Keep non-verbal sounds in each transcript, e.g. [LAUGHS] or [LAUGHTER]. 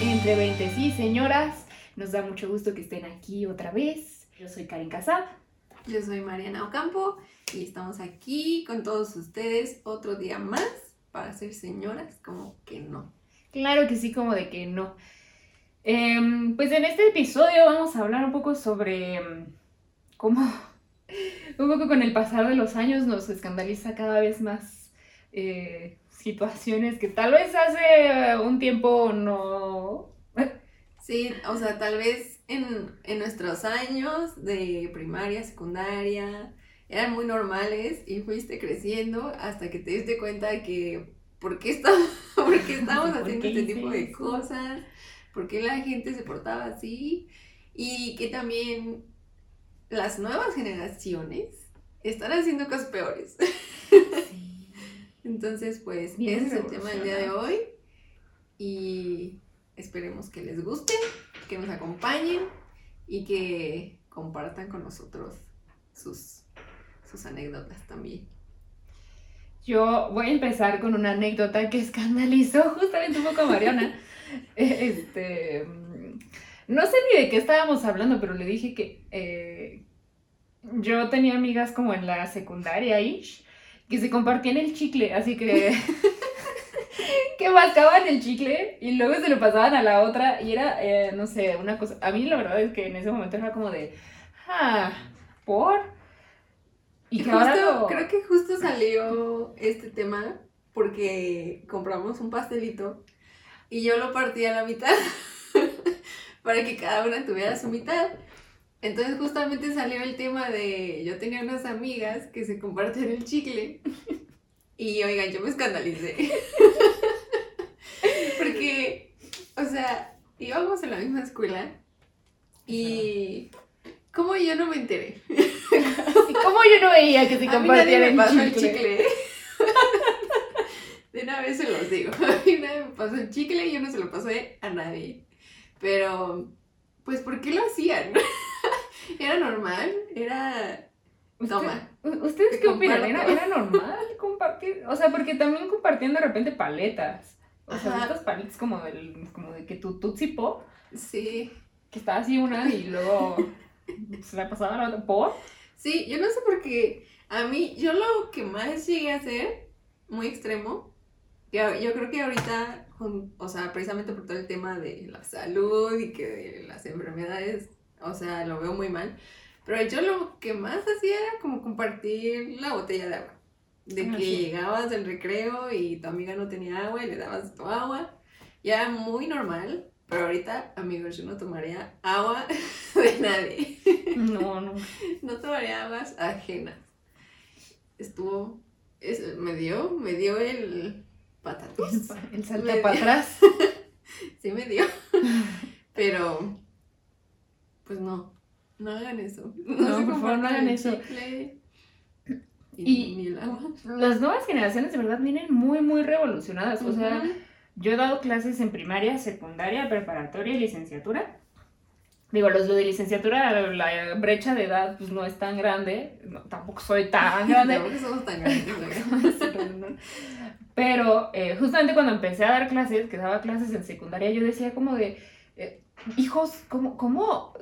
Entre 20 y señoras. Nos da mucho gusto que estén aquí otra vez. Yo soy Karen Casab. Yo soy Mariana Ocampo y estamos aquí con todos ustedes otro día más para ser señoras, como que no. Claro que sí, como de que no. Em, pues en este episodio vamos a hablar un poco sobre em, cómo, [LAUGHS] un poco con el pasar de los años nos escandaliza cada vez más eh, situaciones que tal vez hace un tiempo no... Sí, o sea, tal vez en, en nuestros años de primaria, secundaria, eran muy normales y fuiste creciendo hasta que te diste cuenta de que por qué, está, [LAUGHS] por qué estamos ¿Por haciendo qué este tipo de cosas, por qué la gente se portaba así y que también las nuevas generaciones están haciendo cosas peores. [LAUGHS] Entonces, pues, Bien ese es el tema del día de hoy. Y esperemos que les guste, que nos acompañen y que compartan con nosotros sus, sus anécdotas también. Yo voy a empezar con una anécdota que escandalizó [LAUGHS] justamente un poco a Mariana. [LAUGHS] Este, mm, no sé ni de qué estábamos hablando, pero le dije que eh, yo tenía amigas como en la secundaria ish, que se compartían el chicle, así que [LAUGHS] que mascaban el chicle y luego se lo pasaban a la otra y era, eh, no sé, una cosa. A mí la verdad es que en ese momento era como de, ah, por. Y que Justo- ahora lo- Creo que justo salió este tema porque compramos un pastelito y yo lo partí a la mitad [LAUGHS] para que cada una tuviera su mitad. Entonces justamente salió el tema de yo tenía unas amigas que se compartían el chicle [LAUGHS] y oigan, yo me escandalicé. [LAUGHS] o sea, íbamos en la misma escuela y ¿cómo yo no me enteré? [LAUGHS] ¿Y ¿Cómo yo no veía que se A me el chicle? el chicle. [LAUGHS] De una vez se los digo. [LAUGHS] A mí nadie me pasó el chicle y yo no se lo pasé a nadie. Pero, pues, ¿por qué lo hacían? ¿Era normal? Era... Toma. ¿Ustedes Te qué opinan? ¿Era, era normal compartir? O sea, porque también compartían de repente paletas. O sea, Ajá. estas paletas como, del, como de que tu Tootsie Pop, Sí. que estaba así una y luego [LAUGHS] se la pasaba la otra. ¿Por? Sí, yo no sé por qué. A mí, yo lo que más llegué a hacer, muy extremo, que yo creo que ahorita, o sea, precisamente por todo el tema de la salud y que de las enfermedades, o sea, lo veo muy mal. Pero yo lo que más hacía era como compartir la botella de agua. De Ah, que sí. llegabas del recreo y tu amiga no tenía agua y le dabas tu agua. Ya era muy normal. Pero ahorita, amigos, yo no tomaría agua [LAUGHS] de nadie. No, no. No tomaría aguas ajenas. Estuvo. es- me dio, me dio el patatús. El dio- para atrás. [LAUGHS] Sí me dio. Pero. Pues no. No hagan eso. No, se por favor, no hagan eso. chicle, Y- Y, ni el agua. Las nuevas generaciones de verdad vienen muy, muy revolucionadas. O sea. Yo he dado clases en primaria, secundaria, preparatoria y licenciatura. Digo, los de licenciatura, la brecha de edad pues, no es tan grande. No, tampoco soy tan [LAUGHS] grande. Tampoco [LAUGHS] somos tan grandes. Pero eh, justamente cuando empecé a dar clases, que daba clases en secundaria, yo decía como de, eh, hijos, ¿cómo, ¿cómo?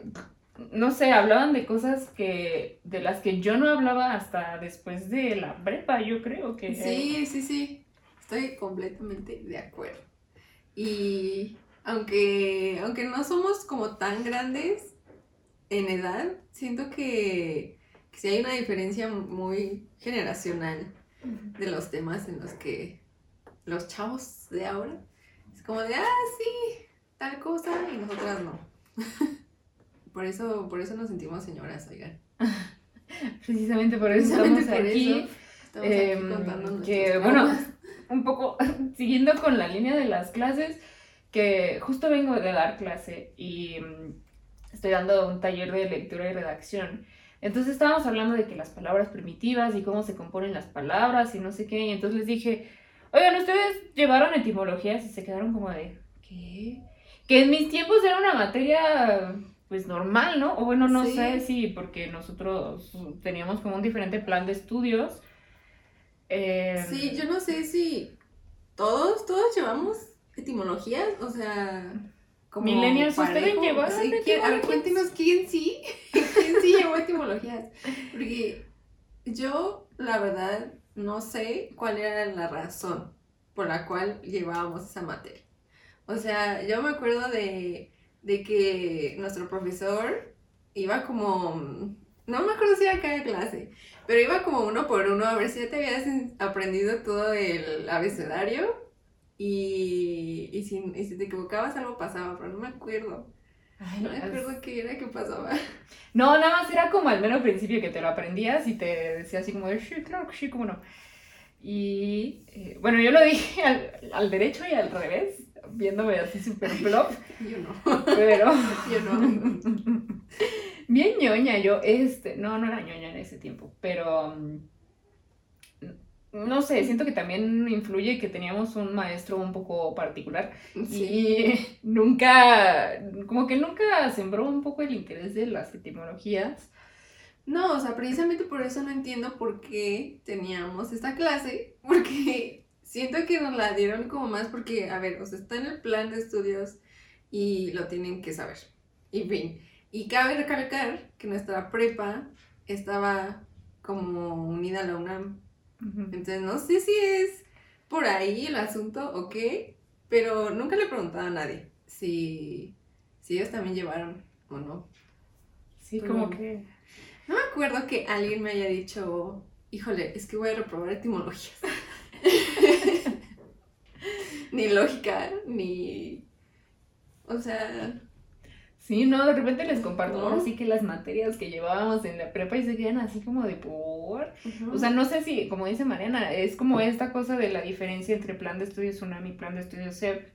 No sé, hablaban de cosas que de las que yo no hablaba hasta después de la prepa, yo creo que... Sí, sí, sí. Estoy completamente de acuerdo. Y aunque, aunque no somos como tan grandes en edad, siento que, que sí hay una diferencia muy generacional de los temas en los que los chavos de ahora es como de, ah, sí, tal cosa, y nosotras no. [LAUGHS] Por eso, por eso nos sentimos señoras, oigan. [LAUGHS] Precisamente por eso Precisamente estamos por aquí. eso estamos aquí Em, contando que, bueno, un poco [LAUGHS] siguiendo con la línea de las clases, que justo vengo de dar clase y mm, estoy dando un taller de lectura y redacción. Entonces estábamos hablando de que las palabras primitivas y cómo se componen las palabras y no sé qué. Y entonces les dije, oigan, ustedes llevaron etimologías y se quedaron como de, ¿qué? Que en mis tiempos era una materia pues normal, ¿no? O bueno, no sé si porque nosotros teníamos como un diferente plan de estudios. Em, sí, yo no sé si todos, todos llevamos etimologías, o sea, como Millennials, ¿ustedes llevaron sí, A ver, cuéntenos quién sí, [LAUGHS] quién sí llevó etimologías. Porque yo, la verdad, no sé cuál era la razón por la cual llevábamos esa materia. O sea, yo me acuerdo de, de que nuestro profesor iba como, no me acuerdo si era cada clase, pero iba como uno por uno a ver si ya te habías aprendido todo el abecedario y, y, si, y si te equivocabas algo pasaba, pero no me acuerdo. Ay, no me acuerdo qué era que pasaba. No, nada más era como al menos principio que te lo aprendías y te decía así como, sí, claro que sí, cómo no. Y eh, bueno, yo lo dije al, al, derecho y al revés, viéndome así súper flop. [LAUGHS] yo no. Pero. yo no. [LAUGHS] Bien ñoña, yo, este, no, no era ñoña en ese tiempo, pero. Um, no sé, siento que también influye que teníamos un maestro un poco particular y [LAUGHS] nunca, como que nunca sembró un poco el interés de las etimologías. No, o sea, precisamente por eso no entiendo por qué teníamos esta clase, porque siento que nos la dieron como más porque, a ver, o sea, está en el plan de estudios y lo tienen que saber. Y fin, y cabe recalcar que nuestra prepa estaba como unida a la UNAM entonces no sé si es por ahí el asunto o qué, pero nunca le he preguntado a nadie si, si ellos también llevaron o no. Sí, como que... No me acuerdo que alguien me haya dicho, híjole, es que voy a reprobar etimologías. [LAUGHS] [LAUGHS] ni lógica, ni... O sea, Sí, no, de repente les comparto así que las materias que llevábamos en la prepa y se quedan así como de por. O sea, no sé si, como dice Mariana, es como esta cosa de la diferencia entre plan de estudios UNAM y plan de estudios CEP.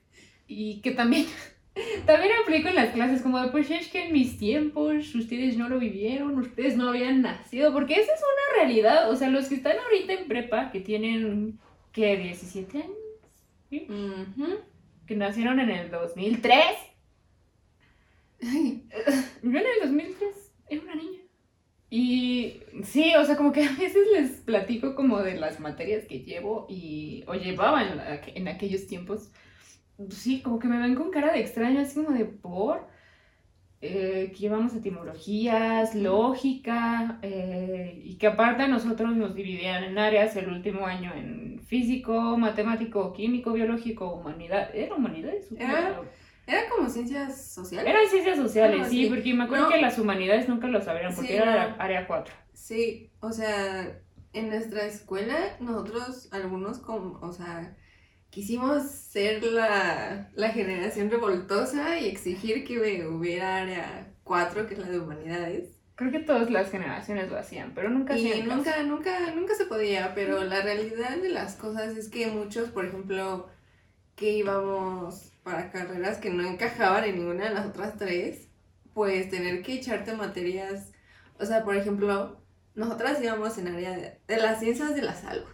Y que también, [LAUGHS] también aplico en las clases, como de pues es que en mis tiempos ustedes no lo vivieron, ustedes no habían nacido, porque esa es una realidad. O sea, los que están ahorita en prepa, que tienen, ¿qué? 17 años. ¿Sí? Que nacieron en el 2003 yo en el 2003 era una niña. Y sí, o sea, como que a veces les platico como de las materias que llevo y, o llevaba en, aquellos tiempos. Sí, como que me ven con cara de extraño, así como de por. Eh, que llevamos etimologías, lógica, eh, y que aparte a nosotros nos dividían en áreas el último año en físico, matemático, químico, biológico, humanidad. ¿Era humanidades? Era, ¿Era como ciencias sociales? Eran ciencias sociales, sí, porque me acuerdo que las humanidades nunca lo sabrían, porque era área 4. Sí, o sea, en nuestra escuela, nosotros, algunos, como, o sea, quisimos ser la, la generación revoltosa y exigir que hubiera área 4, que es la de humanidades. Creo que todas las generaciones lo hacían, pero nunca Y nunca, nunca, nunca se podía, pero la realidad de las cosas es que muchos, por ejemplo, que íbamos para carreras que no encajaban en ninguna de las otras tres, pues tener que echarte materias, o sea, por ejemplo, nosotras íbamos en área de, las ciencias de la salud.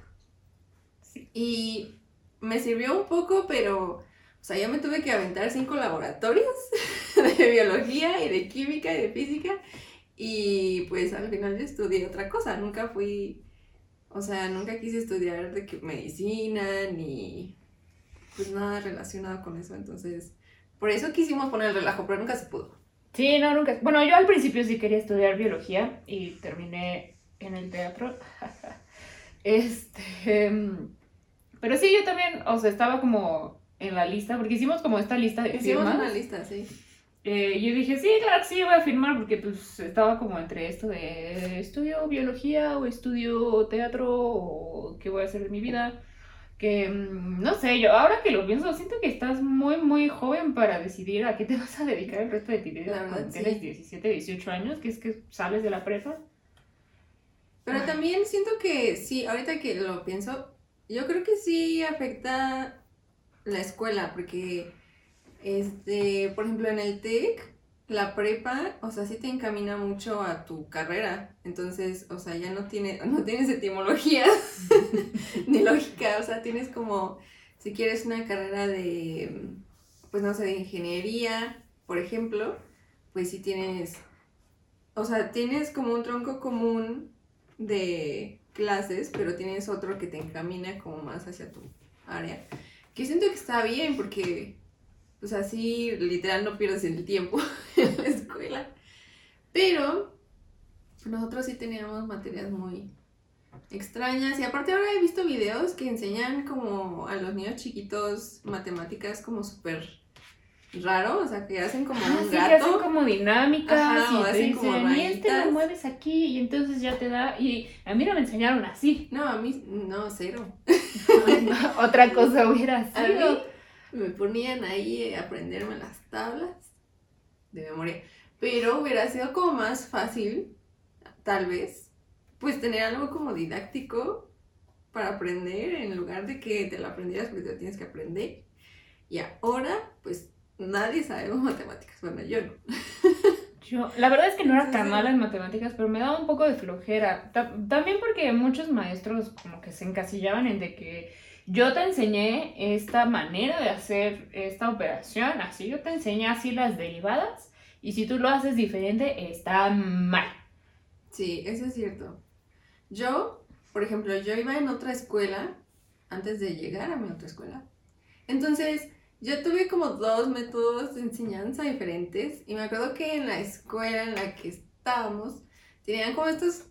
Y me sirvió un poco, pero, o sea, yo me tuve que aventar cinco laboratorios [LAUGHS] de biología y de química y de física. Y pues al final yo estudié otra cosa, nunca fui, o sea, nunca quise estudiar de medicina ni pues nada relacionado con eso. Entonces, por eso quisimos poner el relajo, pero nunca se pudo. Sí, no, nunca. Bueno, yo al principio sí quería estudiar biología y terminé en el teatro. [LAUGHS] este. Pero sí, yo también, o sea, estaba como en la lista, porque hicimos como esta lista de hicimos una lista, sí. Eh, yo dije, sí, claro, sí, voy a firmar, porque pues estaba como entre esto de estudio biología o estudio teatro o qué voy a hacer de mi vida que mm, no sé, yo ahora que lo pienso, siento que estás muy, muy joven para decidir a qué te [LAUGHS] vas a dedicar el resto de tu vida cuando tienes 17, 18 años, que es que sales de la prepa. Pero también siento que sí, ahorita que lo pienso, yo creo que sí afecta la escuela, porque, este, por ejemplo, en el TEC, la prepa, o sea, sí te encamina mucho a tu carrera. Entonces, o sea, ya no, tiene, [LAUGHS] no tienes etimología [LAUGHS] ni lógica. O sea, tienes como, si quieres una carrera de, pues no sé, de ingeniería, por ejemplo, pues sí tienes, o sea, tienes como un tronco común de clases, pero tienes otro que te encamina como más hacia tu área. Que siento que está bien porque, pues así literal no pierdes el tiempo [LAUGHS] en la escuela. Pero nosotros sí teníamos materias muy extrañas y aparte ahora he visto videos que enseñan como a los niños chiquitos matemáticas como súper raro, o sea, que hacen como un sí, gato. que hacen como dinámicas Ajá, y te hacen como dicen, y este lo rayitas". mueves aquí y entonces ya te da, y a mí no me enseñaron así. No, a mí, no, cero. [LAUGHS] Otra cosa hubiera A sido. mí me ponían ahí a aprenderme las tablas de memoria. Pero hubiera sido como más fácil, tal vez, pues tener algo como didáctico para aprender en lugar de que te lo aprendieras porque te lo tienes que aprender. Y ahora, pues nadie sabemos matemáticas. Bueno, yo no. [LAUGHS] Yo, la verdad es que no era tan mala en matemáticas, pero me daba un poco de flojera. Ta- también porque muchos maestros como que se encasillaban en de que yo te enseñé esta manera de hacer esta operación, así yo te enseñé así las derivadas, y si tú lo haces diferente, está mal. Sí, eso es cierto. Yo, por ejemplo, yo iba en otra escuela antes de llegar a mi otra escuela. Entonces, yo tuve como dos métodos de enseñanza diferentes y me acuerdo que en la escuela en la que estábamos tenían como estos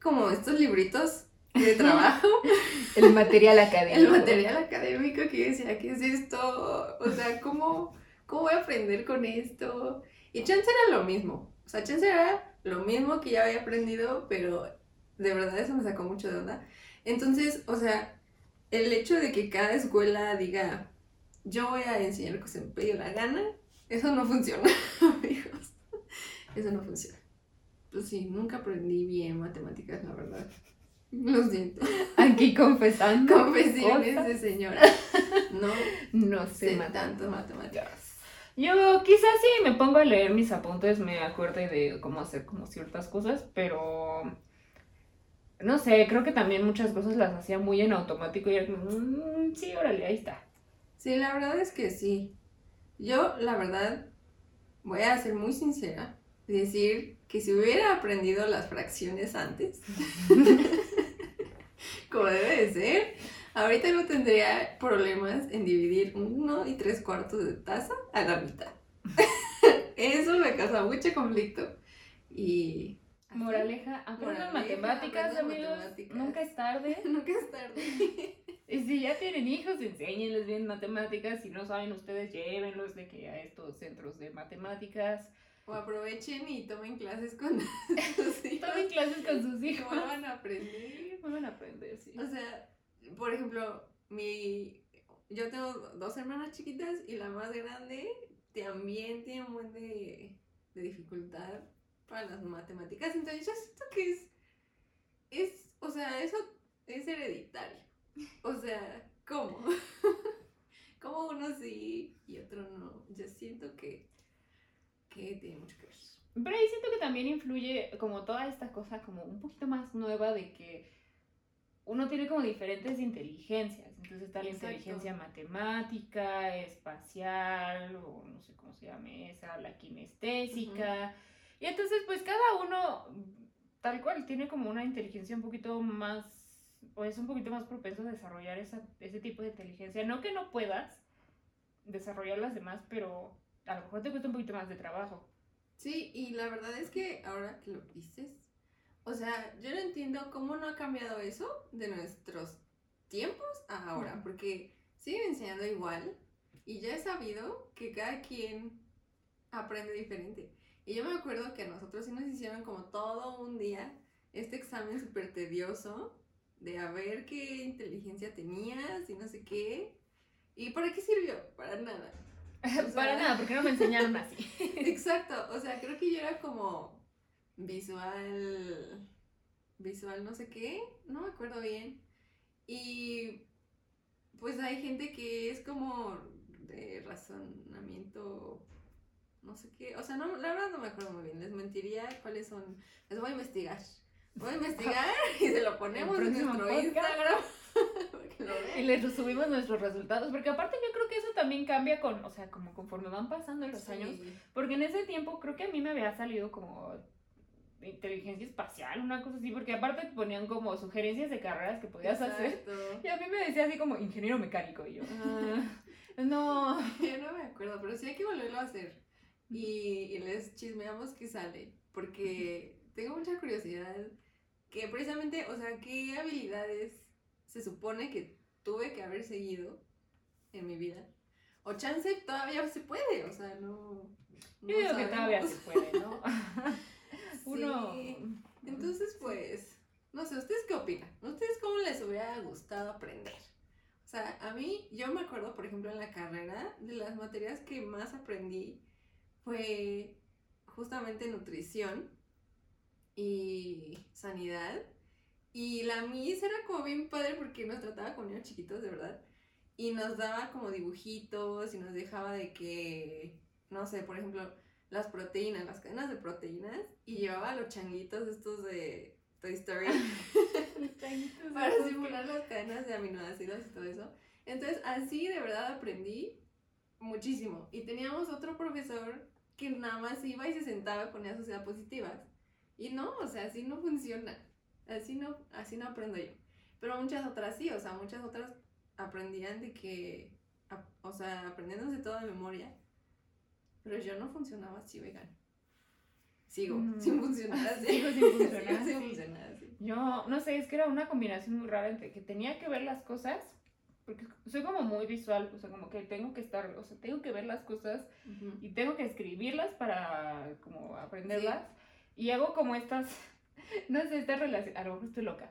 como estos libritos de trabajo, [LAUGHS] El material académico. el material académico que yo decía, ¿qué es esto? O sea, ¿cómo, cómo voy a aprender con esto? Y chance era lo mismo. O sea, chance era lo mismo que ya había aprendido, pero de verdad eso me sacó mucho de onda. Entonces, o sea, el hecho de que cada escuela diga, yo voy a enseñar lo que se me pegue la gana, eso no funciona, [LAUGHS] amigos. Eso no funciona. Pues sí, nunca aprendí bien matemáticas, la verdad. Lo siento. Aquí confesando. Confesiones cosas. de señora. [LAUGHS] No No sé sé tanto matemáticas. Yo quizás sí me pongo a leer mis apuntes, me acuerde de cómo hacer como ciertas cosas, pero no sé, creo que también muchas cosas las hacía muy en automático y era como, "Mm, sí, órale, ahí está. Sí, la verdad es que sí. Yo, la verdad, voy a ser muy sincera y decir que si hubiera aprendido las fracciones antes, [LAUGHS] como debe de ser, ahorita no tendría problemas en dividir uno y tres cuartos de taza a la mitad. [LAUGHS] Eso me causa mucho conflicto. Y... Moraleja, aprendan matemáticas, amigos, matemáticas. nunca es tarde. [LAUGHS] Nunca es tarde. Y si ya tienen hijos, enséñenles bien matemáticas, si no saben ustedes, llévenlos de que a estos centros de matemáticas. O aprovechen y tomen clases con [LAUGHS] sus hijos. Tomen clases con sus hijos. vuelvan a aprender. Vuelvan a aprender, sí. O sea, por ejemplo, mi yo tengo dos hermanas chiquitas y la más grande también tiene un buen de, de dificultad para las matemáticas. Entonces yo siento que es, es, o sea, eso es hereditario. [LAUGHS] O sea, ¿cómo? [LAUGHS] ¿Cómo uno sí y otro no? Yo siento que, que tiene mucho que ver. Pero ahí siento que también influye como toda esta cosa como un poquito más nueva de que uno tiene como diferentes inteligencias. Entonces está la Exacto. inteligencia matemática, espacial, o no sé cómo se llame esa, la kinestésica. Y entonces pues cada uno tal cual tiene como una inteligencia un poquito más, o es un poquito más propenso a desarrollar esa, ese tipo de inteligencia. No que no puedas desarrollar las demás, pero a lo mejor te cuesta un poquito más de trabajo. Sí, y la verdad es que ahora que lo dices, o sea, yo no entiendo cómo no ha cambiado eso de nuestros tiempos a ahora, porque siguen enseñando igual y ya he sabido que cada quien aprende diferente. Y yo me acuerdo que a nosotros sí nos hicieron como todo un día este examen súper tedioso de a ver qué inteligencia tenías y no sé qué. ¿Y para qué sirvió? Para nada. [LAUGHS] O Para nada, porque no me enseñaron así. [LAUGHS] Exacto, o sea, creo que yo era como visual, visual no sé qué, no me acuerdo bien. Y pues hay gente que es como de razonamiento no sé qué, o sea, no, la verdad no me acuerdo muy bien, les mentiría cuáles son, les voy a investigar. Voy a investigar y se lo ponemos en nuestro Instagram. [LAUGHS] y les subimos nuestros resultados, porque aparte yo creo que eso también cambia con, o sea, como conforme van pasando los años, porque en ese tiempo creo que a mí me había salido como inteligencia espacial, una cosa así, porque aparte ponían como sugerencias de carreras que podías hacer. [LAUGHS] Y a mí me decía así como ingeniero mecánico y yo, ah, [LAUGHS] no. Yo no me acuerdo, pero sí hay que volverlo a hacer. Y, y les chismeamos que sale, porque tengo mucha curiosidad que precisamente, o sea, qué habilidades se supone que tuve que haber seguido en mi vida. O chance todavía se puede, o sea, no. Yo digo que todavía se puede, ¿no? [LAUGHS] Uno. Entonces, pues, no sé, ¿ustedes qué opinan? ¿Ustedes cómo les hubiera gustado aprender? O sea, a mí, yo me acuerdo, por ejemplo, en la carrera, de las materias que más aprendí fue justamente nutrición y sanidad. Y la Miss era como bien padre porque nos trataba con niños chiquitos, de verdad. Y nos daba como dibujitos y nos dejaba de que, no sé, por ejemplo, las proteínas, las cadenas de proteínas. Y llevaba los changuitos estos de Toy Story. [LAUGHS] [LAUGHS] para simular las cadenas de aminoácidos y todo eso. Entonces, así de verdad aprendí muchísimo. Y teníamos otro profesor que nada más iba y se sentaba con esas sociedad positivas. Y no, o sea, así no funciona. Así no, así no aprendo yo. Pero muchas otras sí, o sea, muchas otras aprendían de que, o sea, aprendiéndose todo de memoria. Pero yo no funcionaba así vegan. Sigo [LAUGHS] sin funcionar así. Sigo sin [LAUGHS] funcionar, sin funcionar así. Yo, no sé, es que era una combinación muy rara entre que tenía que ver las cosas, porque soy como muy visual, o sea, como que tengo que estar, o sea, tengo que ver las cosas y tengo que escribirlas para como aprenderlas. Y hago como estas, [LAUGHS] no sé, estas relaciones, a lo mejor estoy loca,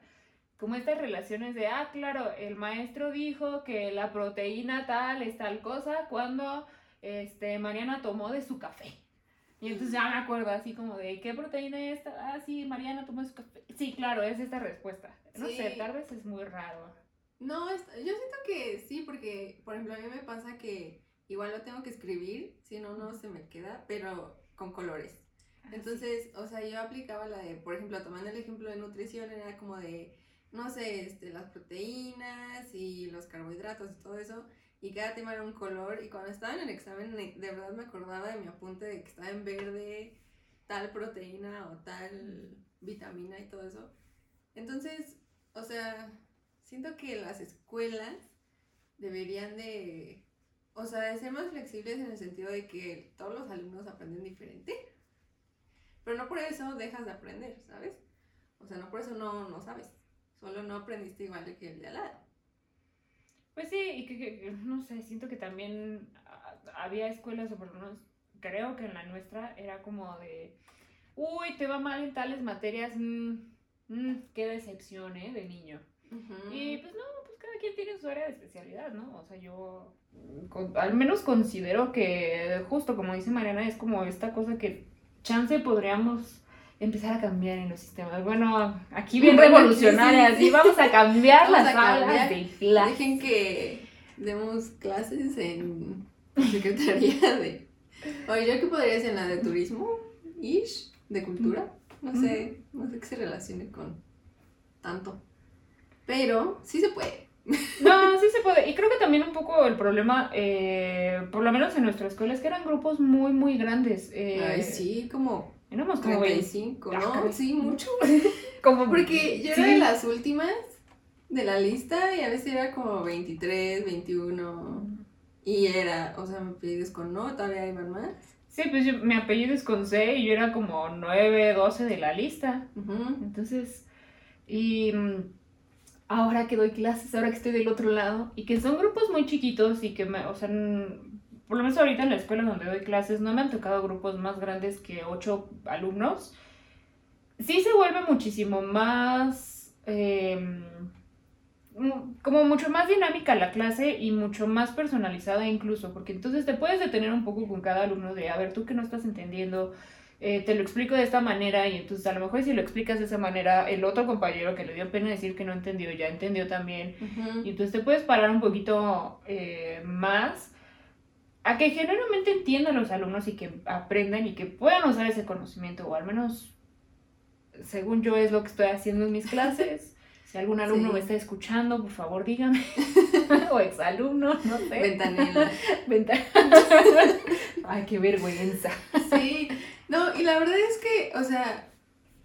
como estas relaciones de, ah, claro, el maestro dijo que la proteína tal es tal cosa cuando este, Mariana tomó de su café. Y entonces ya me acuerdo así como de, ¿qué proteína es esta? Ah, sí, Mariana tomó de su café. Sí, claro, es esta respuesta. No sé, tal vez es muy raro. No, yo siento que sí, porque, por ejemplo, a mí me pasa que igual lo tengo que escribir, si no, no se me queda, pero con colores. Entonces, o sea, yo aplicaba la de, por ejemplo, tomando el ejemplo de nutrición, era como de, no sé, este, las proteínas y los carbohidratos y todo eso, y cada tema era un color, y cuando estaba en el examen, de verdad me acordaba de mi apunte de que estaba en verde tal proteína o tal vitamina y todo eso. Entonces, o sea, siento que las escuelas deberían de, o sea, de ser más flexibles en el sentido de que todos los alumnos aprenden diferente pero no por eso dejas de aprender, ¿sabes? O sea, no por eso no, no sabes. Solo no aprendiste igual que el de al lado. Pues sí, y que, no sé, siento que también ah, había escuelas, o por lo menos creo que en la nuestra era como de, uy, te va mal en tales materias, mmm, qué decepción, ¿eh? De niño. Y pues no, pues cada quien tiene su área de especialidad, ¿no? O sea, yo al menos considero que justo como dice Mariana, es como esta cosa que chance podríamos empezar a cambiar en los sistemas. Bueno, aquí bien revolucionarias y vamos a cambiar las aulas de clases. Dejen que demos clases en Secretaría de... Oye, ¿yo qué podría ser en la de turismo? ¿Ish? ¿De cultura? No sé, no sé qué se relacione con tanto. Pero sí se puede. No, sí se puede. Y creo que también un poco el problema, eh, por lo menos en nuestra escuela, es que eran grupos muy, muy grandes. Eh, Ay, sí, como... Éramos como 25, ¿no? Sí, mucho. [LAUGHS] como Porque yo era de las últimas de la lista y a veces era como 23, 21. Y era, o sea, mi apellido es con no, todavía iban más. Sí, pues yo, mi apellido es con C y yo era como 9, 12 de la lista. Entonces, y mm, ahora que doy clases, ahora que estoy del otro lado, y que son grupos muy chiquitos y que, me, o sea, por lo menos ahorita en la escuela donde doy clases no me han tocado grupos más grandes que ocho alumnos, sí se vuelve muchísimo más, em, como mucho más dinámica la clase y mucho más personalizada incluso, porque entonces te puedes detener un poco con cada alumno de, a ver, tú que no estás entendiendo, eh, te lo explico de esta manera y entonces a lo mejor si lo explicas de esa manera, el otro compañero que le dio pena decir que no entendió, ya entendió también. Y entonces te puedes parar un poquito eh, más a que genuinamente entiendan los alumnos y que aprendan y que puedan usar ese conocimiento, o al menos, según yo, es lo que estoy haciendo en mis [LAUGHS] clases. Si algún alumno Sí. me está escuchando, por favor dígame. [LAUGHS] o exalumno, no sé. Ventanela. [LAUGHS] Venta- Ay, qué vergüenza. Sí, no, y la verdad es que, o sea,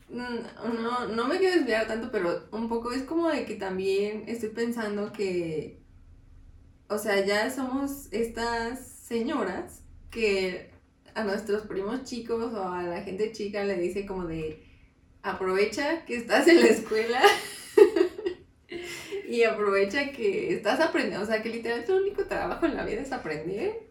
mm, no, no me quiero desviar tanto, pero un poco es como de que también estoy pensando que, o sea, ya somos estas señoras que a nuestros primos chicos o a la gente chica le dice como de, aprovecha que estás en la escuela. [LAUGHS] Y aprovecha que estás aprendiendo, o sea, que literal tu único trabajo en la vida es aprender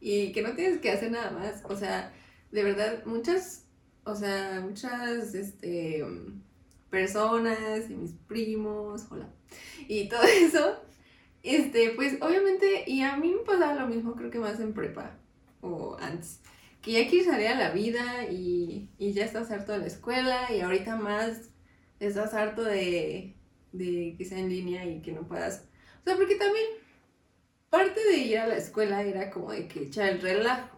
y que no tienes que hacer nada más. O sea, de verdad, muchas, o sea, muchas, este, personas y mis primos, hola, y todo [LAUGHS] eso, este, pues obviamente, y a mí me pasaba lo mismo, creo que más en prepa o antes, que ya quieres salir a la vida y, y ya estás harto de la escuela y ahorita más estás harto de, de que sea en línea y que no puedas, o sea, porque también parte de ir a la escuela era como de que echar el relajo.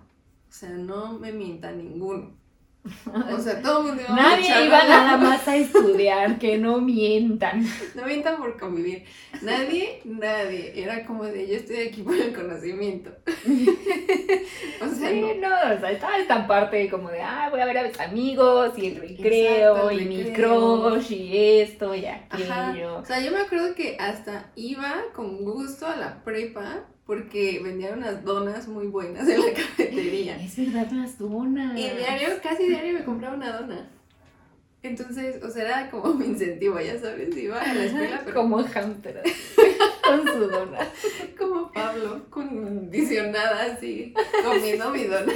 O sea, no me mienta ninguno. [LAUGHS] O sea, todo el mundo iba a Nadie echar iba nada más a estudiar, que no mientan. [LAUGHS] No mientan por convivir. Nadie, nadie. Era como de yo estoy aquí por el conocimiento. [LAUGHS] O sea, Sí, no. no, o sea, estaba esta parte como de, ah, voy a ver a mis amigos y el recreo Exacto, el y mi recreo. crush y esto y Ajá. aquello. O sea, yo me acuerdo que hasta iba con gusto a la prepa porque vendían unas donas muy buenas en la [LAUGHS] cafetería. Es verdad, las donas. Y diario, casi diario me compraba una dona. Entonces, o sea, era como [LAUGHS] mi incentivo, ya sabes, iba a la escuela, [LAUGHS] pero Como así, con su dona. como Pablo, condicionada así, comiendo mi dona.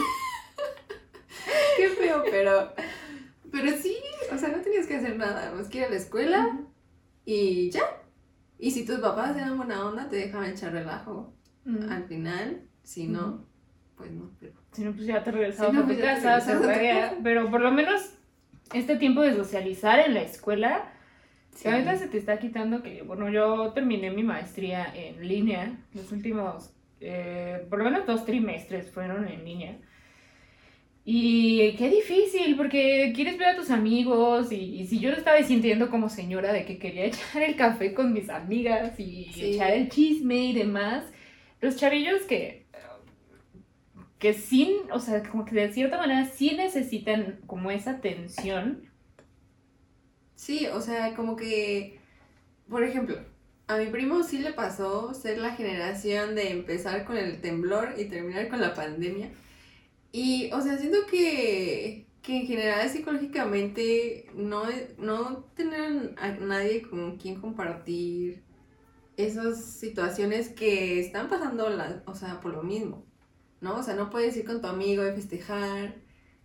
Qué feo, pero, pero sí, o sea, no tenías que hacer nada, más que ir a la escuela y ya. Y si tus papás eran buena onda, te dejaban echar relajo. Mm. Al final, si no, pues no, pero... Si no, pues ya te regresabas Si no, a tu pues casa a hacer tarea. Pero por lo menos este tiempo de socializar en la escuela, Sí. que ahorita se te está quitando que, bueno, yo terminé mi maestría en línea, los últimos, eh, por lo menos dos trimestres fueron en línea. Y qué difícil, porque quieres ver a tus amigos y, y si yo lo estaba sintiendo como señora de que quería [LAUGHS] echar el café con mis amigas y Sí. echar el chisme y demás, los chavillos que, que sí, o sea, como que de cierta manera sí necesitan como esa atención. Sí, o sea, como que, por ejemplo, a mi primo sí le pasó ser la generación de empezar con el temblor y terminar con la pandemia. Y, o sea, siento que, que en general psicológicamente no, no tener a nadie con quien compartir esas situaciones que están pasando, la, o sea, por lo mismo, ¿no? O sea, no puedes ir con tu amigo y festejar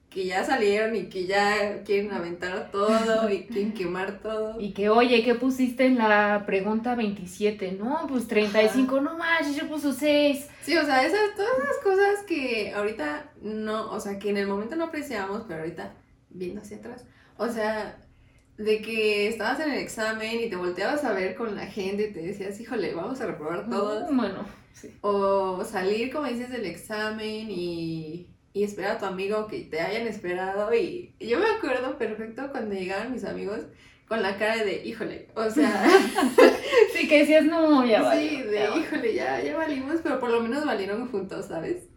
que ya salieron y que ya quieren aventar todo y [LAUGHS] quieren quemar todo. Y que, oye, ¿qué pusiste en la pregunta 27? No, pues 35, no manches, yo puse 6. Sí, o sea, esas, todas esas cosas que ahorita no, o sea, que en el momento no apreciamos, pero ahorita viendo hacia atrás, o sea, de que estabas en el examen y te volteabas a ver con la gente y te decías, híjole, vamos a reprobar todos. Bueno, sí. O salir, como dices, del examen y, y esperar a tu amigo que te hayan esperado. Y yo me acuerdo perfecto cuando llegaban mis amigos con la cara de, híjole, o sea, [LAUGHS] Sí, que decías, no, ya va. sí, de, híjole, ya, ya valimos, pero por lo menos valieron juntos, ¿sabes?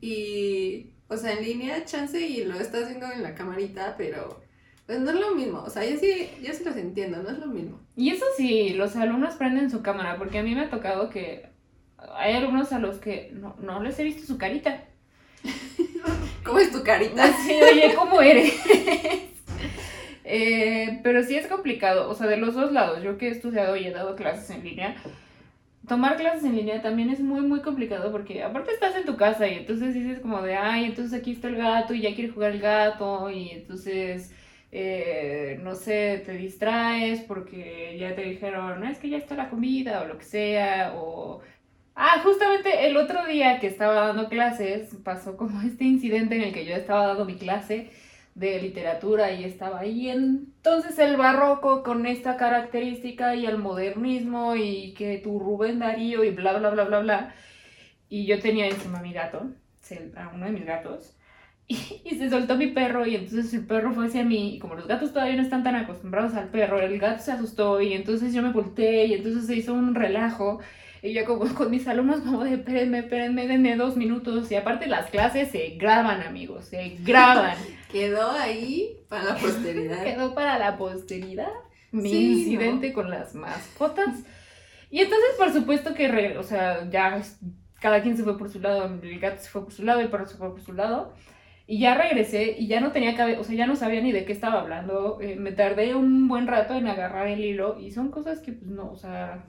Y, o sea, en línea, chance, y lo estás viendo en la camarita, pero pues no es lo mismo. O sea, yo sí, yo sí los entiendo, no es lo mismo. Y eso sí, los alumnos prenden su cámara, porque a mí me ha tocado que hay alumnos a los que no, no les he visto su carita. [LAUGHS] ¿Cómo es tu carita? [LAUGHS] Así, oye, ¿cómo eres? [LAUGHS] Eh, pero sí es complicado, o sea, de los dos lados, yo que he estudiado y he dado clases en línea, tomar clases en línea también es muy, muy complicado porque aparte estás en tu casa y entonces dices como de, ay, entonces aquí está el gato y ya quiere jugar el gato y entonces, eh, no sé, te distraes porque ya te dijeron, no, es que ya está la comida o lo que sea, o... Ah, justamente el otro día que estaba dando clases pasó como [LAUGHS] este incidente en el que yo estaba dando mi clase de literatura y estaba ahí. Entonces el barroco con esta característica y el modernismo y que tu Rubén Darío y bla bla bla bla bla y yo tenía encima a mi gato, a uno de mis gatos, [LAUGHS] y, se soltó mi perro y entonces el perro fue hacia mí y como los gatos todavía no están tan acostumbrados al perro, el gato se asustó y entonces yo me volteé y entonces se hizo un relajo y yo como con mis alumnos como de espérenme, espérenme, denme dos minutos y aparte las clases se graban amigos, se [LAUGHS] graban. Quedó ahí para la posteridad. [LAUGHS] Quedó para la posteridad mi incidente con las mascotas. Y entonces, por supuesto que, o sea, ya cada quien se fue por su lado, el gato se fue por su lado, el perro se fue por su lado. Y ya regresé y ya no tenía cabeza, o sea, ya no sabía ni de qué estaba hablando. Eh, me tardé un buen rato en agarrar el hilo y son cosas que, pues no, o sea,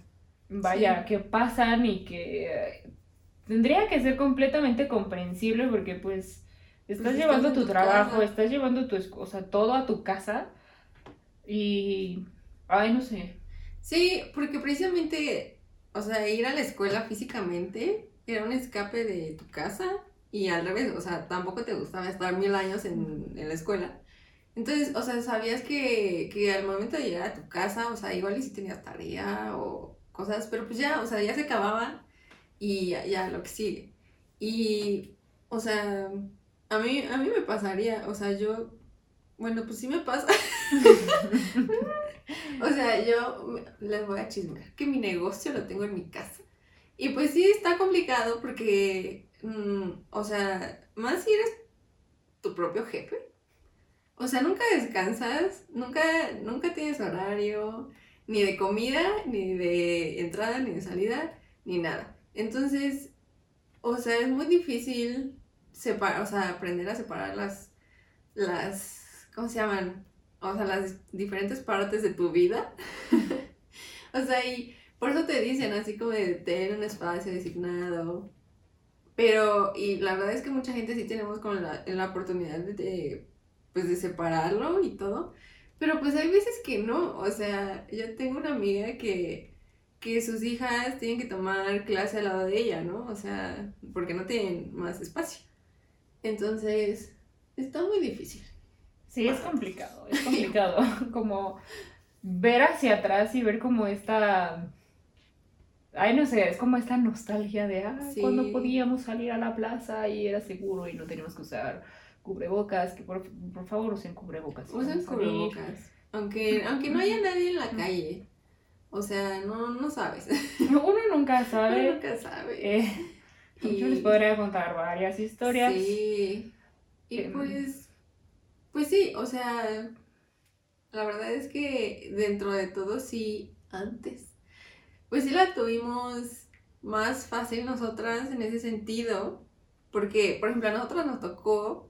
vaya, que pasan y que eh, tendría que ser completamente comprensible porque, pues, estás pues llevando tu, trabajo, estás llevando tu, o sea, todo a tu casa y, ay, no sé. Sí, porque precisamente, o sea, ir a la escuela físicamente era un escape de tu casa y al revés, o sea, tampoco te gustaba estar mil años en, la escuela. Entonces, o sea, sabías que, al momento de llegar a tu casa, o sea, igual y si tenías tarea o cosas, pero pues ya, o sea, ya se acababa y ya, lo que sigue. Y, o sea, a mí, a mí me pasaría, o sea, yo, bueno, pues sí me pasa. [LAUGHS] o sea, yo les voy a chismear que mi negocio lo tengo en mi casa. Y pues sí está complicado porque Mm, o sea, más si eres tu propio jefe. O sea, nunca descansas, nunca, nunca tienes horario, ni de comida, ni de entrada, ni de salida, ni nada. Entonces, o sea, es muy difícil separar, o sea, aprender a separar las, las, ¿cómo se llaman? O sea, las diferentes partes de tu vida. [LAUGHS] o sea, y por eso te dicen así como de tener un espacio designado, pero, y la verdad es que mucha gente sí tenemos como la, la oportunidad de, pues, de separarlo y todo. Pero pues hay veces que no. O sea, yo tengo una amiga que, que sus hijas tienen que tomar clase al lado de ella, ¿no? O sea, porque no tienen más espacio. Entonces, está muy difícil. Sí, es complicado, es complicado. [LAUGHS] como ver hacia atrás y ver como esta Ay, no sé, es como esta nostalgia de ah, cuando podíamos salir a la plaza y era seguro y no teníamos que usar cubrebocas, que por, por favor usen cubrebocas. Usen cubrebocas. Aunque, aunque no haya nadie en la calle. O sea, no, no sabes. Uno nunca sabe. Uno nunca sabe. Eh, yo les podría contar varias historias. Sí. Y em, pues, pues sí, o sea, la verdad es que dentro de todo sí, antes pues sí la tuvimos más fácil nosotras en ese sentido, porque, por ejemplo, a nosotras nos tocó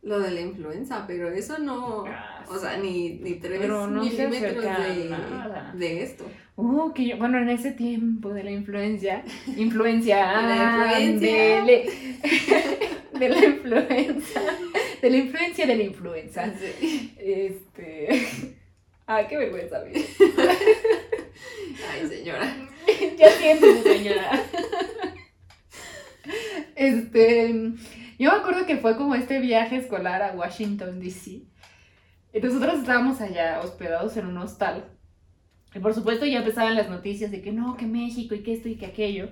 lo de la influenza, pero eso no, ah, o sea, ni, ni tres milímetros de, de, esto. Uh, que yo, bueno, en ese tiempo de la influencia, influencia, [LAUGHS] la influencia. De, [LAUGHS] de, la influenza, de la influencia de la influenza. Este, [LAUGHS] ah, qué vergüenza, [LAUGHS] Ay, señora. [LAUGHS] ya siento, señora. Este, yo me acuerdo que fue como este viaje escolar a Washington, D.C. Y nosotros estábamos allá hospedados en un hostal. Y por supuesto ya empezaban las noticias de que no, que México y que esto y que aquello.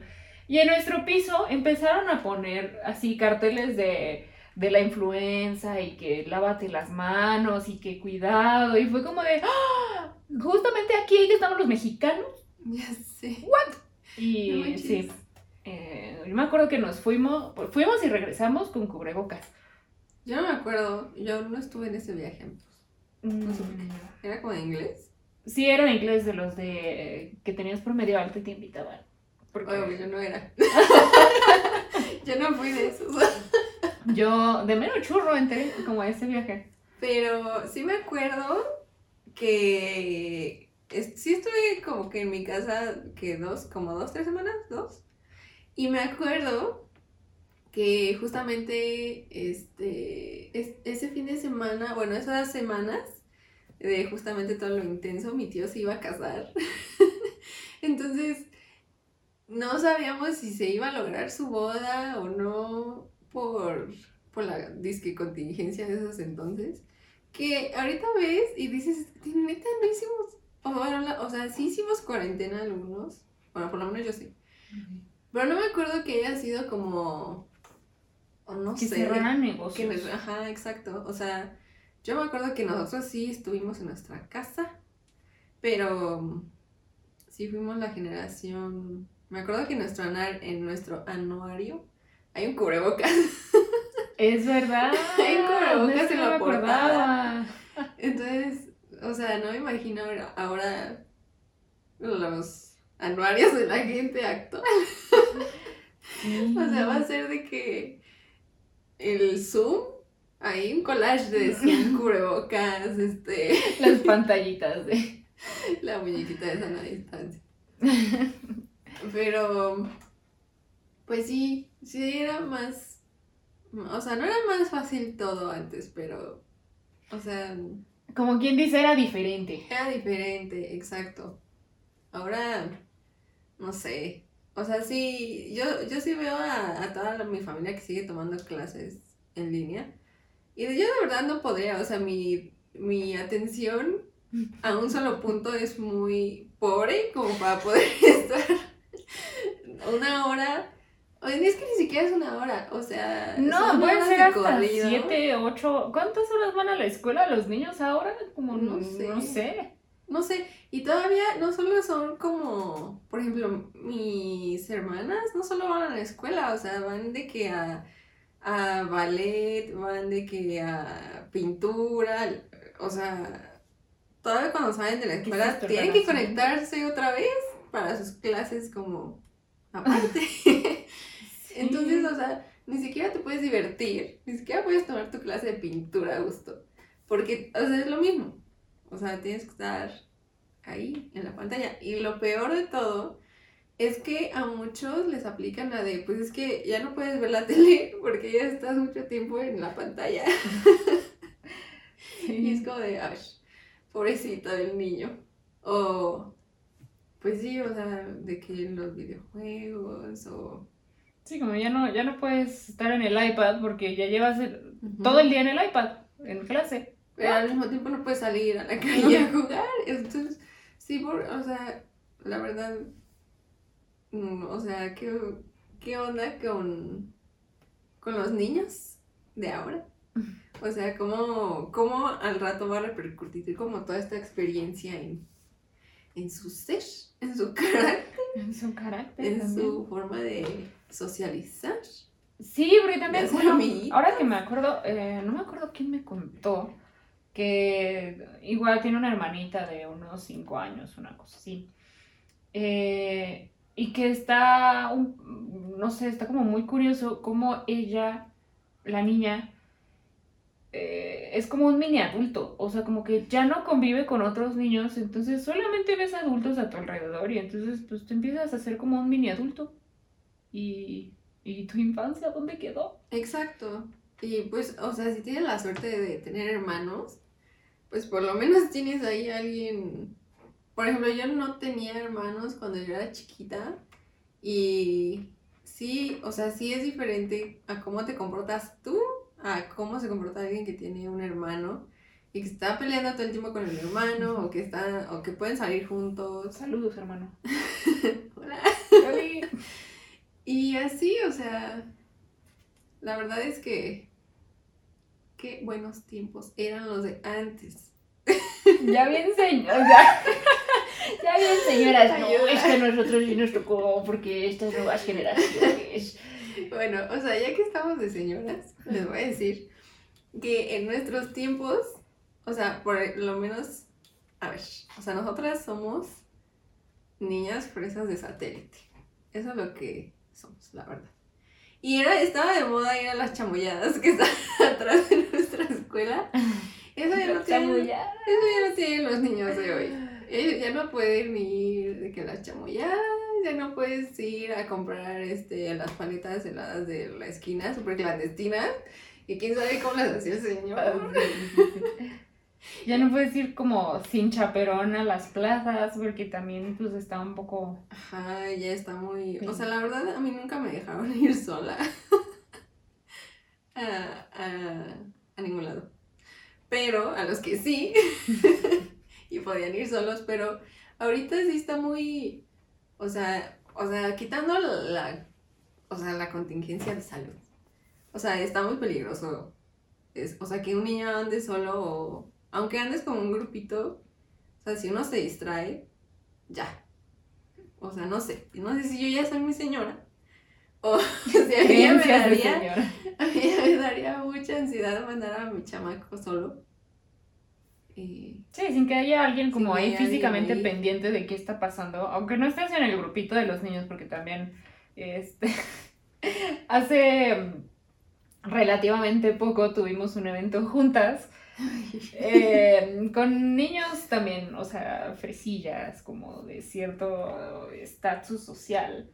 Y en nuestro piso empezaron a poner así carteles de, de la influenza y que lávate las manos y que cuidado. Y fue como de, ¡Ah! justamente aquí que estamos los mexicanos. Ya sé. ¿What? Y sí. Eh, yo me acuerdo que nos fuimos, fuimos y regresamos con cubrebocas. Yo no me acuerdo, yo no estuve en ese viaje. Mm. ¿Era como de inglés? Sí, era de inglés, de los de que tenías por medio alto y te invitaban. Porque... yo no era. [LAUGHS] [LAUGHS] yo no fui de esos. Yo de mero churro entré como a ese viaje. Pero sí me acuerdo que sí estuve como que en mi casa, que dos, como dos, tres semanas, dos. Y me acuerdo que justamente este, ese fin de semana, bueno, esas semanas de justamente todo lo intenso, mi tío se iba a casar. [LAUGHS] Entonces, no sabíamos si se iba a lograr su boda o no por, por la disque contingencia de esos entonces que ahorita ves y dices, neta, no hicimos, o, bueno, o sea, sí hicimos cuarentena algunos, bueno, por lo menos yo sí, Pero no me acuerdo que haya sido como. O no Que sé. cerraran que negocios. nos- ajá, exacto. O sea, yo me acuerdo que nosotros sí estuvimos en nuestra casa. Pero sí fuimos la generación. Me acuerdo que nuestro, anar- en nuestro anuario hay un cubrebocas. Es verdad. [LAUGHS] Hay un cubrebocas en la acordaba. Entonces, o sea, no me imagino ahora- ahora los anuarios de la gente actual. Sí. [LAUGHS] O sea, va a ser de que el Zoom, hay un collage de [LAUGHS] Zoom, cubrebocas, este, Las pantallitas de. la muñequita de sana distancia. Pero, pues sí, sí era más, o sea, no era más fácil todo antes, pero, o sea, Como quien dice, era diferente. Era diferente, exacto. Ahora, no sé. O sea, sí, yo, yo sí veo a, a toda la- mi familia que sigue tomando clases en línea. Y yo de verdad no podría, o sea, mi, mi atención a un solo punto es muy pobre como para poder [LAUGHS] estar una hora. Oye, es que ni siquiera es una hora, o sea, No, pueden ser hasta corrido. siete, ocho. ¿Cuántas horas van a la escuela los niños ahora? Como no, No sé. no sé. No sé, y todavía no solo son como, por ejemplo, mis hermanas no solo van a la escuela, o sea, van de que a, a ballet, van de que a pintura, o sea, todavía cuando salen de la escuela tienen que relación. conectarse otra vez para sus clases como [LAUGHS] aparte. Entonces, o sea, ni siquiera te puedes divertir, ni siquiera puedes tomar tu clase de pintura a gusto, porque, o sea, es lo mismo. O sea, tienes que estar ahí en la pantalla. Y lo peor de todo es que a muchos les aplican la de, pues es que ya no puedes ver la [LAUGHS] tele porque ya estás mucho tiempo en la pantalla. Y es como de, ay, pobrecito del niño. O, pues sí, o sea, de que los videojuegos o... Sí, como ya no, ya no puedes estar en el iPad porque ya llevas el- todo el día en el iPad, en clase. Pero al mismo tiempo no puedes salir a la calle a jugar. Entonces, sí, por, o sea, la verdad, mm, o sea, ¿qué, qué onda con, con los niños de ahora? O sea, ¿cómo, cómo al rato va a repercutir como toda esta experiencia en, en su ser, en su [LAUGHS] carácter, En su carácter. en también. su forma de socializar? Sí, porque también, bueno, ahora que me acuerdo, eh, no me acuerdo quién me contó que igual tiene una hermanita de unos 5 años, una cosa así. Eh, y que está, un- no sé, está como muy curioso cómo ella, la niña, eh, es como un mini adulto, o sea, como que ya no convive con otros niños, entonces solamente ves adultos a tu alrededor y entonces pues te empiezas a hacer como un mini adulto. Y, ¿y tu infancia dónde quedó? Exacto. Y pues, o sea, si tienes la suerte de tener hermanos, pues por lo menos tienes ahí alguien. Por ejemplo, yo no tenía hermanos cuando yo era chiquita y sí, o sea, sí es diferente a cómo te comportas tú, a cómo se comporta alguien que tiene un hermano y que está peleando todo el tiempo con el hermano o que está o que pueden salir juntos. Saludos, hermano. [LAUGHS] Hola. Y así, o sea, la verdad es que qué buenos tiempos eran los de antes. Ya bien, señor. Ya, ya bien, señoras. No, es que a nosotros sí nos tocó porque estas nuevas generaciones. Bueno, o sea, ya que estamos de señoras, les voy a decir que en nuestros tiempos, o sea, por lo menos, a ver, o sea, nosotras somos niñas fresas de satélite. Eso es lo que somos, la verdad. Y era, estaba de moda ir a las chamoyadas que están [LAUGHS] atrás de nuestra escuela. [LAUGHS] Eso ya no tiene Chamullada. Eso ya no tienen los niños de hoy. Ellos ya no pueden ir de que las chamoyadas, ya no puedes ir a comprar este, las paletas heladas de la esquina, súper clandestinas. Y quién sabe cómo las hacía el señor. [LAUGHS] Ya no puedes ir como sin chaperón a las plazas porque también pues está un poco... Ajá, ya está muy... O sea, la verdad, a mí nunca me dejaron [LAUGHS] ir sola a, a, a ningún lado. Pero a los que sí, [LAUGHS] y podían ir solos, pero ahorita sí está muy... O sea, o sea, quitando la, o sea, la contingencia de salud. O sea, está muy peligroso. Es, o sea, que un niño ande solo, aunque andes con un grupito, o sea, si uno se distrae, ya. O sea, no sé. No sé si yo ya soy mi señora. O [LAUGHS] si a mí me daría, a mí me daría mucha ansiedad mandar a mi chamaco solo. Sí, sin que haya alguien como ahí físicamente pendiente de qué está pasando, aunque no estés en el grupito de los niños, porque también este [LAUGHS] hace mm, relativamente poco tuvimos un evento juntas eh, con niños también, o sea, fresillas, como de cierto estatus social.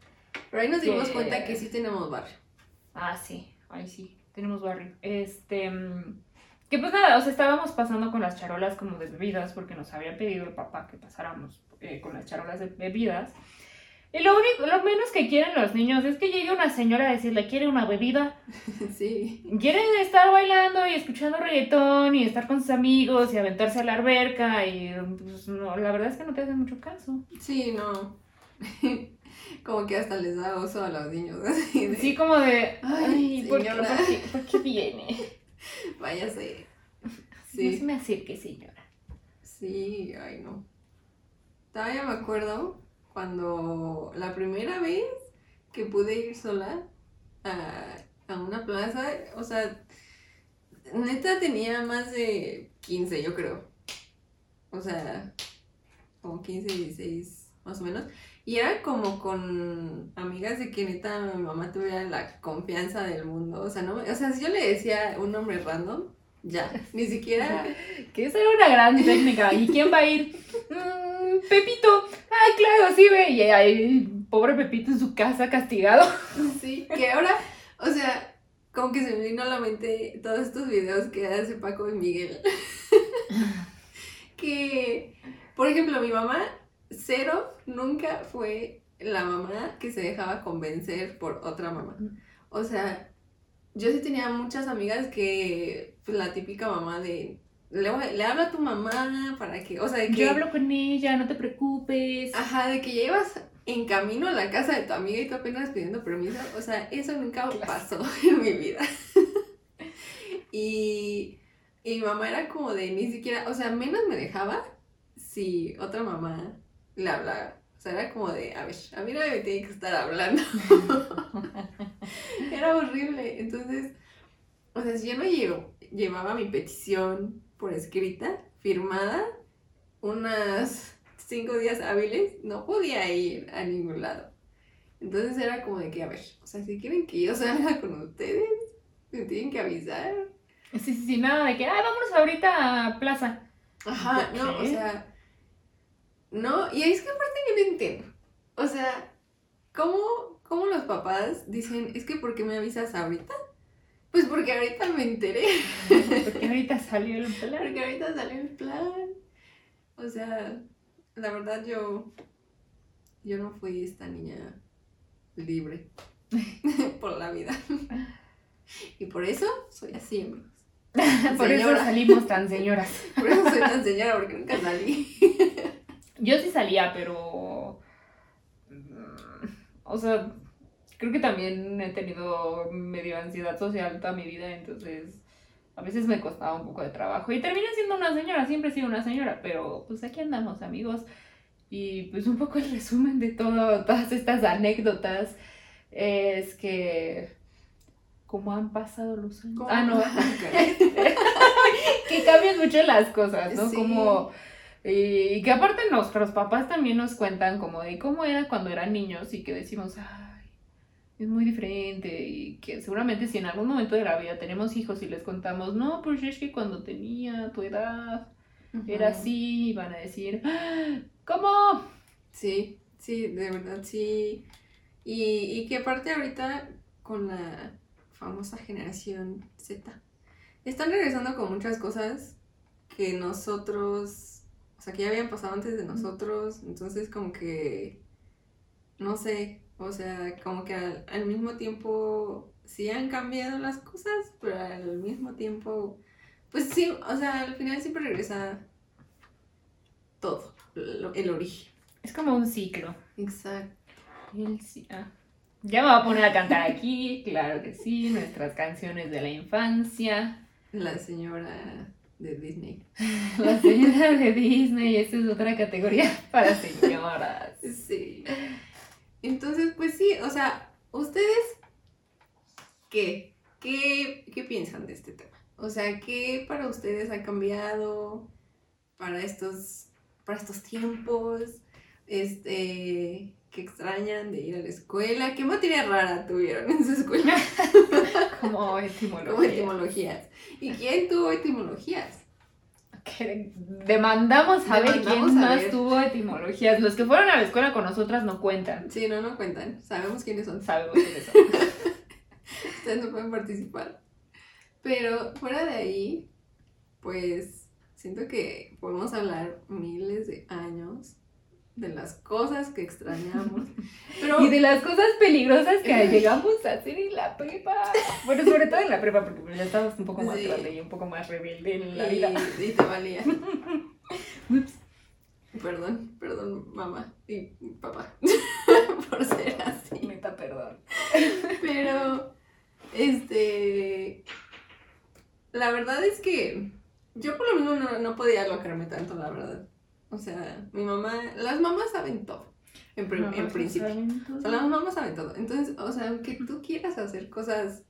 Pero ahí nos dimos cuenta que sí tenemos barrio. Ah, sí, ahí sí, tenemos barrio. Este mm, que pues nada, o sea, estábamos pasando con las charolas como de bebidas porque nos había pedido el papá que pasáramos eh, con las charolas de bebidas. Y lo único, lo menos que quieren los niños es que llegue una señora a decirle, ¿quiere una bebida? [LAUGHS] Sí. Quieren estar bailando y escuchando reggaetón y estar con sus amigos y aventarse a la alberca y pues no, la verdad es que no te hacen mucho caso. Sí, no. [LAUGHS] como que hasta les da oso a los niños. Sí, como de, ay, ¿por, qué, [LAUGHS] ¿por qué viene? Váyase. Sí. No se me acerque, señora. Sí, ay no. Todavía me acuerdo cuando la primera vez que pude ir sola a, a una plaza, o sea, neta tenía más de 15, yo creo. O sea, como 15, 16, más o menos. Y era como con amigas de que neta mi mamá tuviera la confianza del mundo. O sea, no, o sea, si yo le decía un nombre random, ya, ni siquiera. [LAUGHS] que esa era una gran técnica. ¿Y quién va a ir? Mm, Pepito. Claro, sí, ve. Y ahí, pobre Pepito en su casa castigado. [LAUGHS] Sí, que ahora, o sea, como que se me vino a la mente todos estos videos que hace Paco y Miguel. [LAUGHS] que, por ejemplo, mi mamá cero nunca fue la mamá que se dejaba convencer por otra mamá. O sea, yo sí tenía muchas amigas que, pues, la típica mamá de, le, le hablo a tu mamá para que, o sea, de que... Yo hablo con ella, no te preocupes. Ajá, de que ya ibas en camino a la casa de tu amiga y tú apenas pidiendo permiso. O sea, eso nunca pasó [LAUGHS] en mi vida. [LAUGHS] y, y mi mamá era como de ni siquiera, o sea, menos me dejaba si otra mamá le hablaba. O sea, era como de, a ver, a mí no me tiene que estar hablando. [LAUGHS] era horrible. Entonces, o sea, si yo no llevo, llevaba mi petición por escrita, firmada, unas cinco días hábiles, no podía ir a ningún lado. Entonces era como de que, a ver, o sea, si quieren que yo salga con ustedes, me tienen que avisar. Sí, sí, sí, nada de que, ah, vámonos ahorita a plaza. Ajá, no, o sea, ¿no? Y es que aparte yo no entiendo. O sea, ¿cómo, ¿cómo los papás dicen, es que ¿por qué me avisas ahorita? Pues porque ahorita me enteré. porque ahorita salió el plan. Porque ahorita salió el plan. O sea, la verdad yo, yo no fui esta niña libre [LAUGHS] por la vida. Y por eso soy así, amigos. [LAUGHS] por eso salimos tan señoras. [LAUGHS] por eso soy tan señora, porque nunca salí. Yo sí salía, pero. Mm, o sea, creo que también he tenido medio ansiedad social toda mi vida, entonces a veces me costaba un poco de trabajo. Y terminé siendo una señora, siempre he sido una señora, pero pues aquí andamos, amigos. Y pues un poco el resumen de todo, todas estas anécdotas es que. ¿Cómo han pasado los años? Ah, no. [LAUGHS] que cambian mucho las cosas, ¿no? Como y que aparte nuestros papás también nos cuentan como de cómo era cuando eran niños y que decimos, ay, es muy diferente y que seguramente si en algún momento de la vida tenemos hijos y les contamos, no, pues es que cuando tenía tu edad era así, van a decir, ah, ¿cómo? Sí, sí, de verdad, sí. Y, y que aparte ahorita con la famosa generación Z, están regresando con muchas cosas que nosotros o sea, que ya habían pasado antes de nosotros, entonces como que, no sé, o sea, como que al, mismo tiempo sí han cambiado las cosas, pero al mismo tiempo, pues sí, o sea, al final siempre regresa todo, el origen. Es como un ciclo. Exacto. El ah. Ya me voy a poner a cantar aquí, [LAUGHS] claro que sí, nuestras canciones de la infancia. La señora de Disney. [LAUGHS] La señora de Disney, esta es otra categoría para señoras. Sí. Entonces, pues sí, o sea, ¿ustedes qué? ¿Qué, qué piensan de este tema? O sea, ¿qué para ustedes ha cambiado para estos, para estos tiempos? Este, ¿qué extrañan de ir a la escuela? ¿Qué materia rara tuvieron en su escuela? [LAUGHS] Como etimología. Como etimologías. ¿Y quién tuvo etimologías? Que Demandamos a ver Demandamos quién más tuvo etimologías. Los que fueron a la escuela con nosotras no cuentan. Sí, no, no cuentan. Sabemos quiénes son. Sabemos quiénes son. [LAUGHS] Ustedes no pueden participar. Pero fuera de ahí, pues siento que podemos hablar miles de años de las cosas que extrañamos. [LAUGHS] Pero Y de las cosas peligrosas que [LAUGHS] llegamos a hacer en la prepa. Bueno, sobre todo en la prepa, porque ya estabas un poco más Sí. grande y un poco más rebelde en la y, vida. y te valía. [LAUGHS] Ups. Perdón, perdón, mamá y papá, por ser así. Neta, perdón. Pero, este, la verdad es que yo por lo mismo no, no podía alocarme tanto, la verdad. O sea, mi mamá, las mamás saben todo, en, pri- en principio. O sea, las mamás saben todo. Entonces, o sea, aunque tú quieras hacer cosas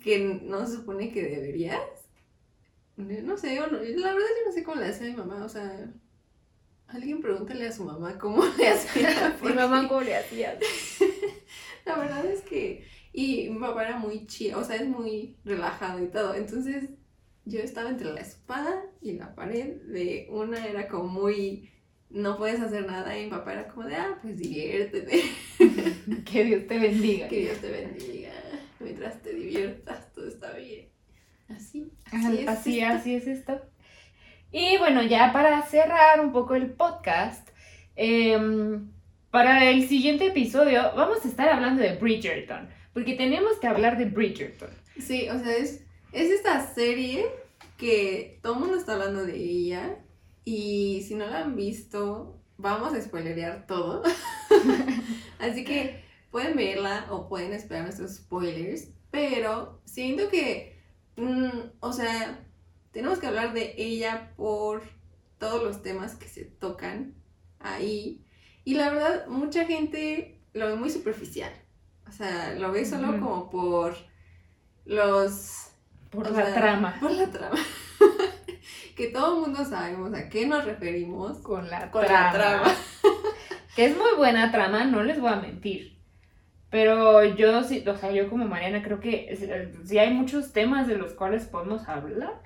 que no se supone que deberías, no sé, no- la verdad yo no sé cómo le hace a mi mamá, o sea, alguien pregúntale a su mamá cómo [LAUGHS] le hacía. Mi mamá, ¿cómo le hacías? [LAUGHS] la verdad es que, y mi papá era muy chido, o sea, es muy relajado y todo. Entonces, yo estaba entre la espada y la pared. De una era como muy, no puedes hacer nada, y mi papá era como de, ah, pues diviértete, [LAUGHS] Que Dios te bendiga. que Dios te bendiga, mientras te diviertas, todo está bien. Así, Así, así es. así, esto. así es esto. Y bueno, ya para cerrar un poco el podcast, em, para el siguiente episodio vamos a estar hablando de Bridgerton, porque tenemos que hablar de Bridgerton. Sí, o sea, es, es esta serie que todo el mundo está hablando de ella y si no la han visto, vamos a spoilerear todo. [LAUGHS] Así que pueden verla o pueden esperar nuestros spoilers, pero siento que, mm, o sea, tenemos que hablar de ella por todos los temas que se tocan ahí. Y la verdad, mucha gente lo ve muy superficial. O sea, lo ve solo como por los... Por o la sea, trama. Por la trama. [LAUGHS] que todo el mundo sabemos a qué nos referimos Con la con trama. la trama. [LAUGHS] Que es muy buena trama, no les voy a mentir. Pero yo sí, o sea, yo como Mariana creo que es- sí hay muchos temas de los cuales podemos hablar.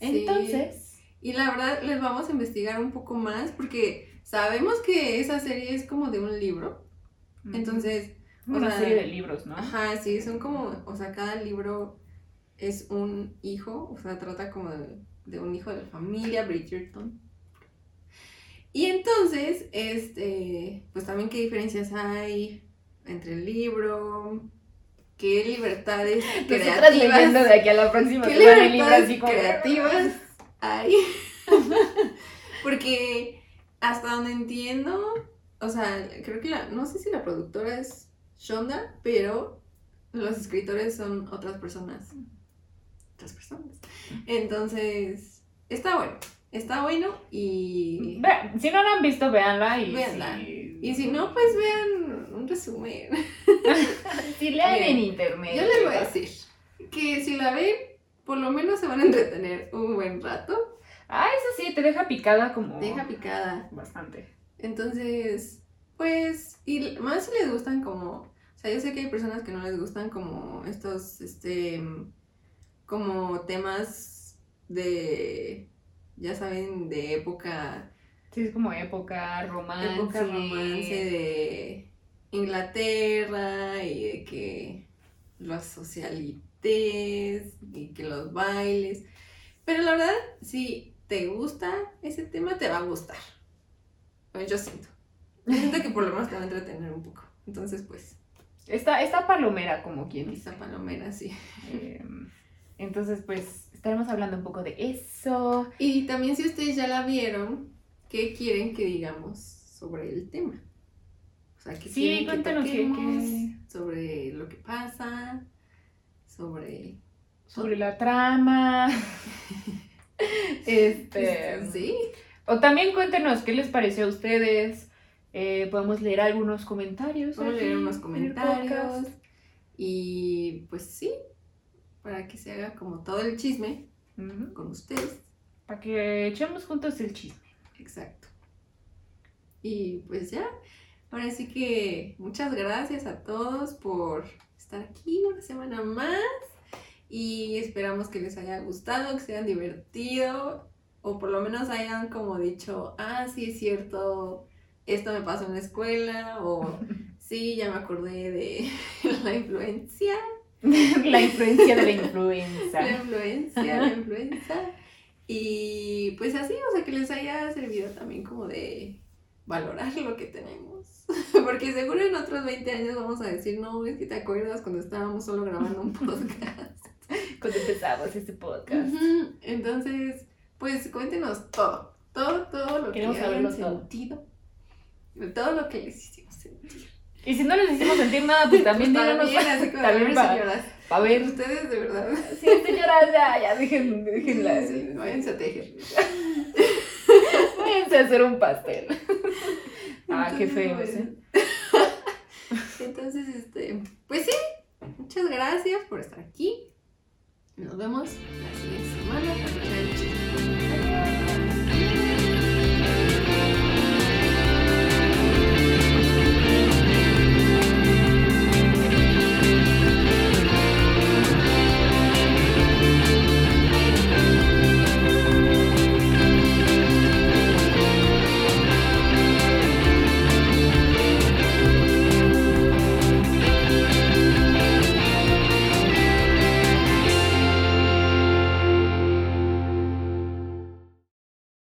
Sí. Entonces, Y la verdad les vamos a investigar un poco más porque sabemos que esa serie es como de un libro. Entonces, una o sea, serie de libros, ¿no? ajá, sí, son como, o sea, cada libro es un hijo, o sea, trata como de, de un hijo de la familia Bridgerton. Y entonces, este, pues también qué diferencias hay entre el libro, qué libertades Nosotras creativas de aquí a la próxima ¿Qué libro libertades como- creativas hay? [LAUGHS] Porque hasta donde entiendo, o sea, creo que la, no sé si la productora es Shonda, pero los escritores son otras personas. Otras personas. Entonces, está bueno. Está bueno y... Ve- si no la han visto, véanla y Véanla. si... Y si no, pues vean un resumen. [LAUGHS] si lean en internet. Yo les voy a decir que si la ven, por lo menos se van a entretener un buen rato. Ah, eso sí, te deja picada como... Deja picada. Bastante. Entonces, pues, y más si les gustan como, o sea, yo sé que hay personas que no les gustan como estos, este, como temas de, ya saben, de época, Sí, es como época, romance. época romance de Inglaterra y de que los socialites y que los bailes. Pero la verdad, si te gusta ese tema, te va a gustar. Pues yo siento. Yo siento que por lo menos te va a entretener un poco. Entonces, pues, Está, está palomera, como quien dice. esta palomera, sí. Eh, entonces, pues, estaremos hablando un poco de eso. Y también si ustedes ya la vieron, ¿qué quieren que digamos sobre el tema? O sea, que Sí, que cuéntanos qué- qué- sobre lo que pasa, sobre... Sobre la trama. [LAUGHS] este. Sí, O también cuéntenos qué les pareció a ustedes. Eh, podemos leer algunos comentarios. a leer unos comentarios y pues sí, para que se haga como todo el chisme con ustedes. Para que echemos juntos el chisme. Exacto. Y pues ya, ahora sí que muchas gracias a todos por estar aquí una semana más y esperamos que les haya gustado, que se hayan divertido o por lo menos hayan como dicho, ah, sí es cierto, esto me pasó en la escuela o [LAUGHS] sí, ya me acordé de [LAUGHS] la influencia, [LAUGHS] la influencia de la influenza. la influencia, la influenza. Y pues así, o sea, que les haya servido también como de valorar lo que tenemos. [LAUGHS] Porque seguro en otros 20 años vamos a decir, no, es que te acuerdas cuando estábamos solo grabando un podcast. [LAUGHS] Cuando empezamos este podcast. Entonces, pues cuéntenos todo, todo, todo lo Queremos que hayan saberlo todo. sentido. Todo lo que les hicimos sentir. Y si no les hicimos sentir nada, pues [LAUGHS] también Pues díganos. también, así como, también para, señoras, para ver. ustedes de verdad. Sí, señoras, ya, ya, dejen, déjenla. Sí, sí, váyanse a tejer. [LAUGHS] Váyanse a hacer un pastel. Ah, qué feos, ¿eh? [LAUGHS] Entonces, este, pues sí, muchas gracias por estar aquí. Nos vemos la siguiente semana